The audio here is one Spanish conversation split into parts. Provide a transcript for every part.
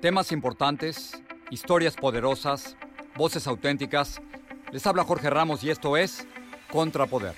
Temas importantes, historias poderosas, voces auténticas. Les habla Jorge Ramos y esto es Contrapoder.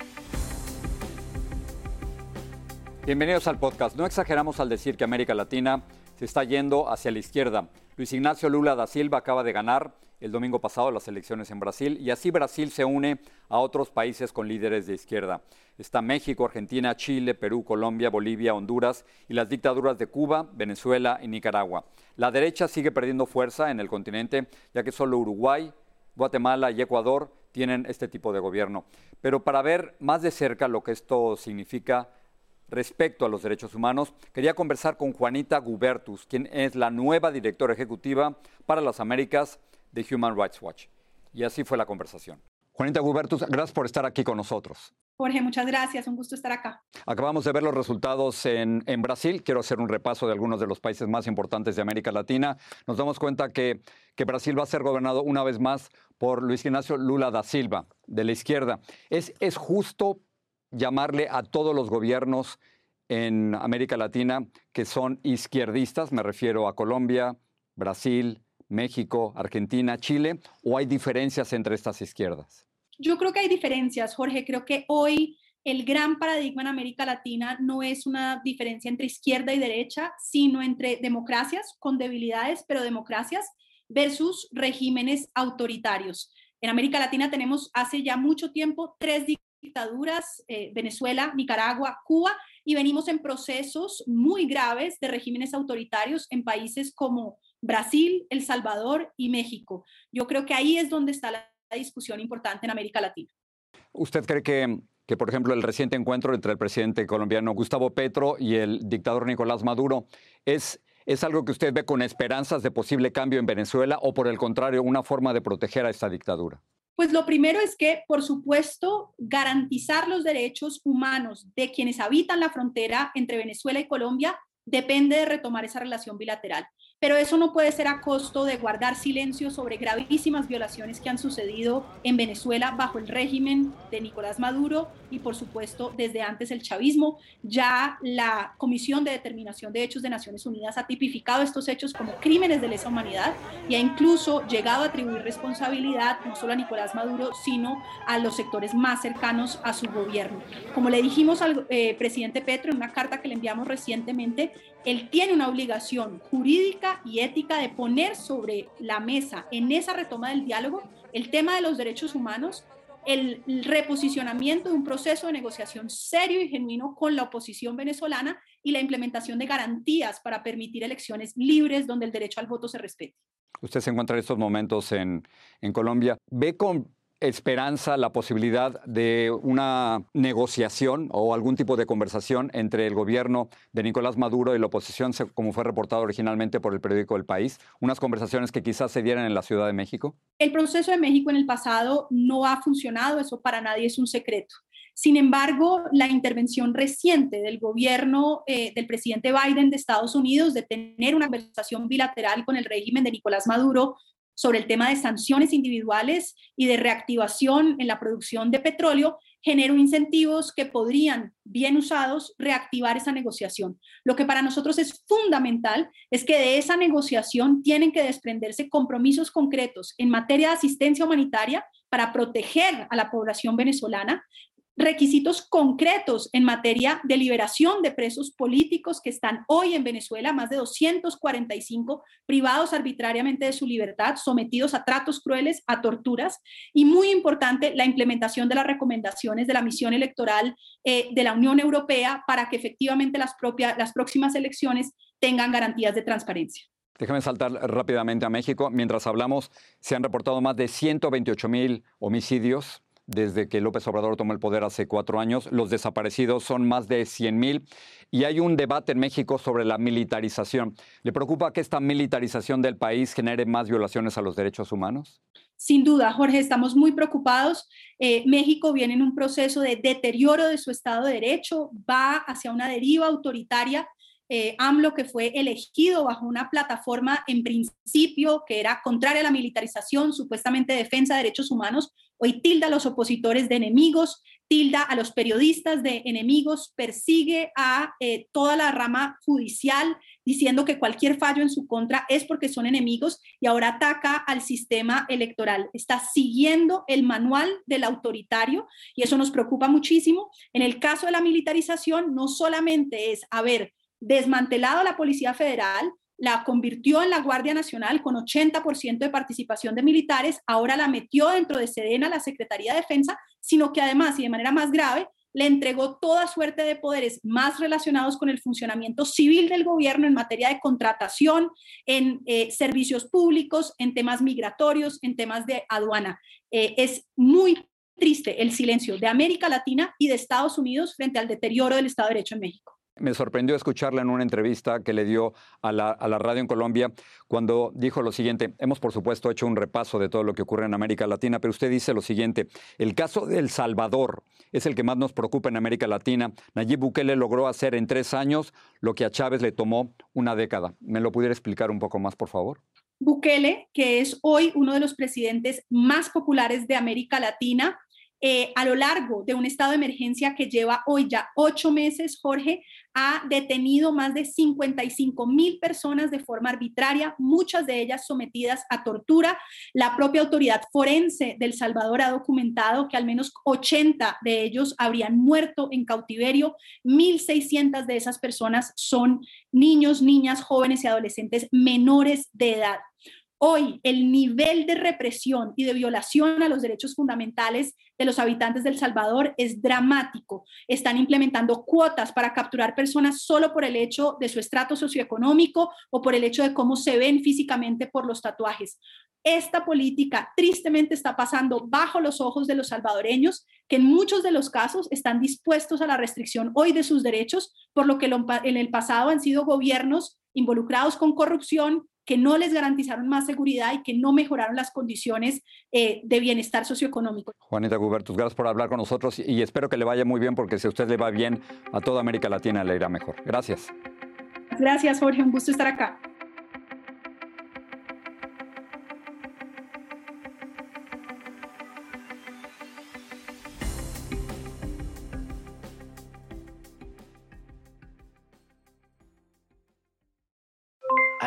Bienvenidos al podcast. No exageramos al decir que América Latina se está yendo hacia la izquierda. Luis Ignacio Lula da Silva acaba de ganar el domingo pasado las elecciones en Brasil y así Brasil se une a otros países con líderes de izquierda. Está México, Argentina, Chile, Perú, Colombia, Bolivia, Honduras y las dictaduras de Cuba, Venezuela y Nicaragua. La derecha sigue perdiendo fuerza en el continente, ya que solo Uruguay, Guatemala y Ecuador tienen este tipo de gobierno. Pero para ver más de cerca lo que esto significa respecto a los derechos humanos, quería conversar con Juanita Gubertus, quien es la nueva directora ejecutiva para las Américas de Human Rights Watch. Y así fue la conversación. Juanita Gubertus, gracias por estar aquí con nosotros. Jorge, muchas gracias, un gusto estar acá. Acabamos de ver los resultados en, en, Brasil. Quiero hacer un repaso de algunos de los países más importantes de América Latina. Nos damos cuenta que, que Brasil va a ser gobernado una vez más por Luis Ignacio Lula da Silva, de la izquierda. ¿Es, es justo llamarle a todos los gobiernos en América Latina que son izquierdistas? Me refiero a Colombia, Brasil, México, Argentina, Chile, o hay diferencias entre estas izquierdas? Yo creo que hay diferencias, Jorge. Creo que hoy el gran paradigma en América Latina no es una diferencia entre izquierda y derecha, sino entre democracias con debilidades, pero democracias versus regímenes autoritarios. En América Latina tenemos hace ya mucho tiempo tres dictaduras, eh, Venezuela, Nicaragua, Cuba, y venimos en procesos muy graves de regímenes autoritarios en países como Brasil, El Salvador y México. Yo creo que ahí es donde está la discusión importante en América Latina. ¿Usted cree que, que, por ejemplo, el reciente encuentro entre el presidente colombiano Gustavo Petro y el dictador Nicolás Maduro es, es algo que usted ve con esperanzas de posible cambio en Venezuela o, por el contrario, una forma de proteger a esta dictadura? Pues lo primero es que, por supuesto, garantizar los derechos humanos de quienes habitan la frontera entre Venezuela y Colombia depende de retomar esa relación bilateral pero eso no puede ser a costo de guardar silencio sobre gravísimas violaciones que han sucedido en Venezuela bajo el régimen de Nicolás Maduro y por supuesto desde antes el chavismo. Ya la Comisión de Determinación de Hechos de Naciones Unidas ha tipificado estos hechos como crímenes de lesa humanidad y ha incluso llegado a atribuir responsabilidad no solo a Nicolás Maduro, sino a los sectores más cercanos a su gobierno. Como le dijimos al eh, presidente Petro en una carta que le enviamos recientemente, él tiene una obligación jurídica y ética de poner sobre la mesa en esa retoma del diálogo el tema de los derechos humanos, el reposicionamiento de un proceso de negociación serio y genuino con la oposición venezolana y la implementación de garantías para permitir elecciones libres donde el derecho al voto se respete. Usted se encuentra en estos momentos en, en Colombia. ¿Ve con esperanza la posibilidad de una negociación o algún tipo de conversación entre el gobierno de Nicolás Maduro y la oposición, como fue reportado originalmente por el periódico El País? Unas conversaciones que quizás se dieran en la Ciudad de México. El proceso de México en el pasado no ha funcionado, eso para nadie es un secreto. Sin embargo, la intervención reciente del gobierno eh, del presidente Biden de Estados Unidos de tener una conversación bilateral con el régimen de Nicolás Maduro sobre el tema de sanciones individuales y de reactivación en la producción de petróleo, generó incentivos que podrían, bien usados, reactivar esa negociación. Lo que para nosotros es fundamental es que de esa negociación tienen que desprenderse compromisos concretos en materia de asistencia humanitaria para proteger a la población venezolana, requisitos concretos en materia de liberación de presos políticos que están hoy en Venezuela, más de 245 privados arbitrariamente de su libertad, sometidos a tratos crueles, a torturas, y muy importante, la implementación de las recomendaciones de la misión electoral eh, de la Unión Europea para que efectivamente las, propias, las próximas elecciones tengan garantías de transparencia. Déjame saltar rápidamente a México. Mientras hablamos, se han reportado más de 128 mil homicidios desde que López Obrador tomó el poder hace cuatro años. Los desaparecidos son más de 100 mil y hay un debate en México sobre la militarización. ¿Le preocupa que esta militarización del país genere más violaciones a los derechos humanos? Sin duda, Jorge, estamos muy preocupados. Eh, México viene en un proceso de deterioro de su Estado de Derecho, va hacia una deriva autoritaria eh, AMLO, que fue elegido bajo una plataforma en principio que era contraria a la militarización, supuestamente defensa de derechos humanos, hoy tilda a los opositores de enemigos, tilda a los periodistas de enemigos, persigue a eh, toda la rama judicial diciendo que cualquier fallo en su contra es porque son enemigos y ahora ataca al sistema electoral. Está siguiendo el manual del autoritario y eso nos preocupa muchísimo. En el caso de la militarización, no solamente es, a ver, desmantelado la Policía Federal, la convirtió en la Guardia Nacional con 80% de participación de militares, ahora la metió dentro de Sedena, la Secretaría de Defensa, sino que además, y de manera más grave, le entregó toda suerte de poderes más relacionados con el funcionamiento civil del gobierno en materia de contratación, en eh, servicios públicos, en temas migratorios, en temas de aduana. Eh, es muy triste el silencio de América Latina y de Estados Unidos frente al deterioro del Estado de Derecho en México. Me sorprendió escucharla en una entrevista que le dio a la, radio en Colombia cuando dijo lo siguiente, hemos por supuesto hecho un repaso de todo lo que ocurre en América Latina, pero usted dice lo siguiente, el caso de El Salvador es el que más nos preocupa en América Latina. Nayib Bukele logró hacer en tres años lo que a Chávez le tomó una década. ¿Me lo pudiera explicar un poco más, por favor? Bukele, que es hoy uno de los presidentes más populares de América Latina, eh, a lo largo de un estado de emergencia que lleva hoy ya ocho meses, Jorge, ha detenido más de 55 mil personas de forma arbitraria, muchas de ellas sometidas a tortura. La propia autoridad forense del Salvador ha documentado que al menos 80 de ellos habrían muerto en cautiverio. 1.600 de esas personas son niños, niñas, jóvenes y adolescentes menores de edad. Hoy el nivel de represión y de violación a los derechos fundamentales de los habitantes del Salvador es dramático. Están implementando cuotas para capturar personas solo por el hecho de su estrato socioeconómico o por el hecho de cómo se ven físicamente por los tatuajes. Esta política tristemente está pasando bajo los ojos de los salvadoreños, que en muchos de los casos están dispuestos a la restricción hoy de sus derechos, por lo que en el pasado han sido gobiernos involucrados con corrupción, que no les garantizaron más seguridad y que no mejoraron las condiciones eh, de bienestar socioeconómico. Juanita Gubertus, gracias por hablar con nosotros y espero que le vaya muy bien porque si a usted le va bien, a toda América Latina le irá mejor. Gracias. Gracias, Jorge. Un gusto estar acá.